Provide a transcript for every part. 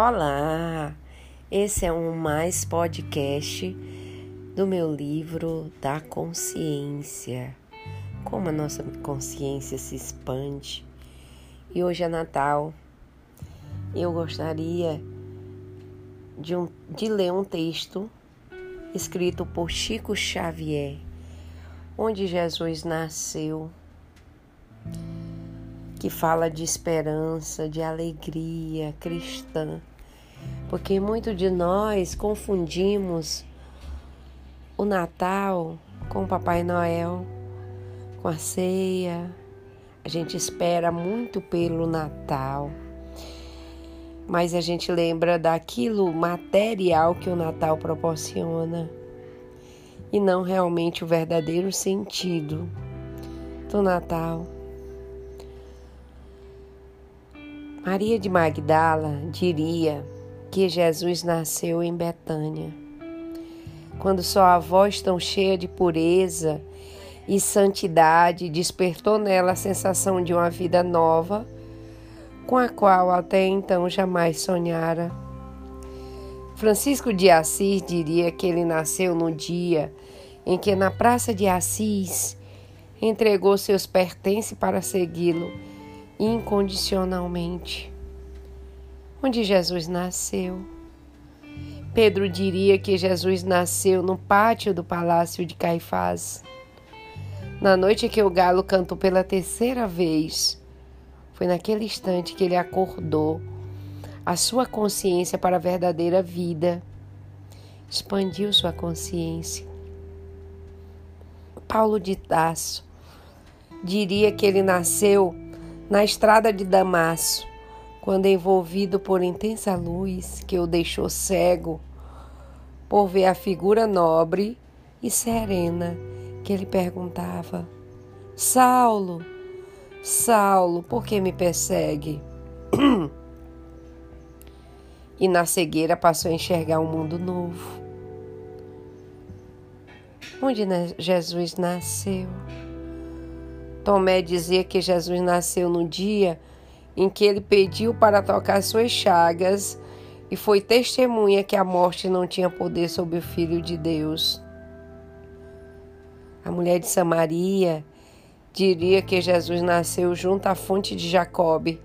Olá! Esse é um mais podcast do meu livro da consciência. Como a nossa consciência se expande. E hoje é Natal. Eu gostaria de, um, de ler um texto escrito por Chico Xavier, onde Jesus nasceu que fala de esperança, de alegria cristã, porque muito de nós confundimos o Natal com o Papai Noel, com a ceia. A gente espera muito pelo Natal, mas a gente lembra daquilo material que o Natal proporciona e não realmente o verdadeiro sentido do Natal. Maria de Magdala diria que Jesus nasceu em Betânia, quando sua voz tão cheia de pureza e santidade despertou nela a sensação de uma vida nova, com a qual até então jamais sonhara. Francisco de Assis diria que ele nasceu no dia em que, na praça de Assis, entregou seus pertences para segui-lo incondicionalmente. Onde Jesus nasceu. Pedro diria que Jesus nasceu no pátio do palácio de Caifás. Na noite que o galo cantou pela terceira vez, foi naquele instante que ele acordou a sua consciência para a verdadeira vida, expandiu sua consciência. Paulo de Tasso diria que ele nasceu na estrada de Damasco, quando envolvido por intensa luz que o deixou cego, por ver a figura nobre e serena que ele perguntava: Saulo, Saulo, por que me persegue? e na cegueira passou a enxergar um mundo novo. Onde Jesus nasceu? Tomé dizia que Jesus nasceu no dia em que ele pediu para tocar suas chagas e foi testemunha que a morte não tinha poder sobre o Filho de Deus. A mulher de Samaria diria que Jesus nasceu junto à fonte de Jacob,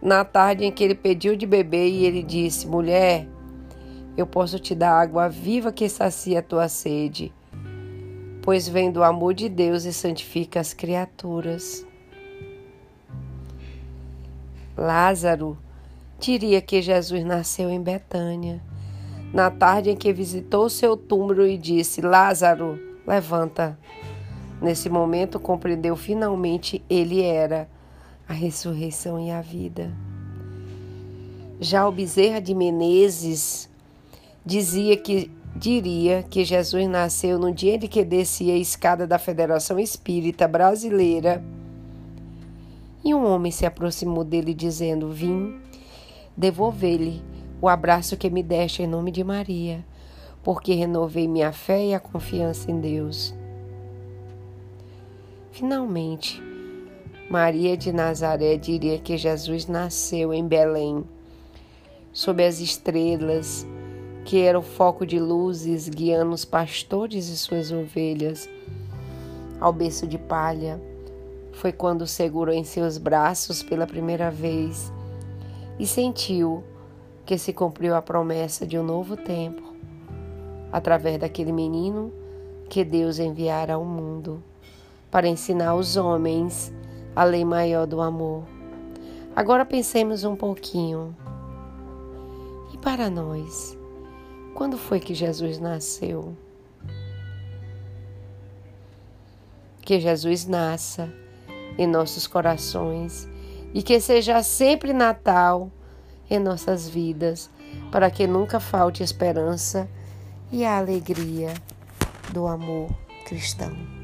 na tarde em que ele pediu de beber e ele disse: Mulher, eu posso te dar água viva que sacia a tua sede pois vem do amor de Deus e santifica as criaturas. Lázaro diria que Jesus nasceu em Betânia, na tarde em que visitou seu túmulo e disse: Lázaro, levanta. Nesse momento compreendeu finalmente ele era a ressurreição e a vida. Já o Bezerra de Menezes dizia que diria que Jesus nasceu no dia em que descia a escada da Federação Espírita Brasileira e um homem se aproximou dele dizendo: Vim devolver-lhe o abraço que me deste em nome de Maria, porque renovei minha fé e a confiança em Deus. Finalmente, Maria de Nazaré diria que Jesus nasceu em Belém, sob as estrelas que era o foco de luzes guiando os pastores e suas ovelhas ao berço de palha. Foi quando segurou em seus braços pela primeira vez e sentiu que se cumpriu a promessa de um novo tempo através daquele menino que Deus enviara ao mundo para ensinar aos homens a lei maior do amor. Agora pensemos um pouquinho. E para nós? Quando foi que Jesus nasceu? Que Jesus nasça em nossos corações e que seja sempre Natal em nossas vidas, para que nunca falte esperança e a alegria do amor cristão.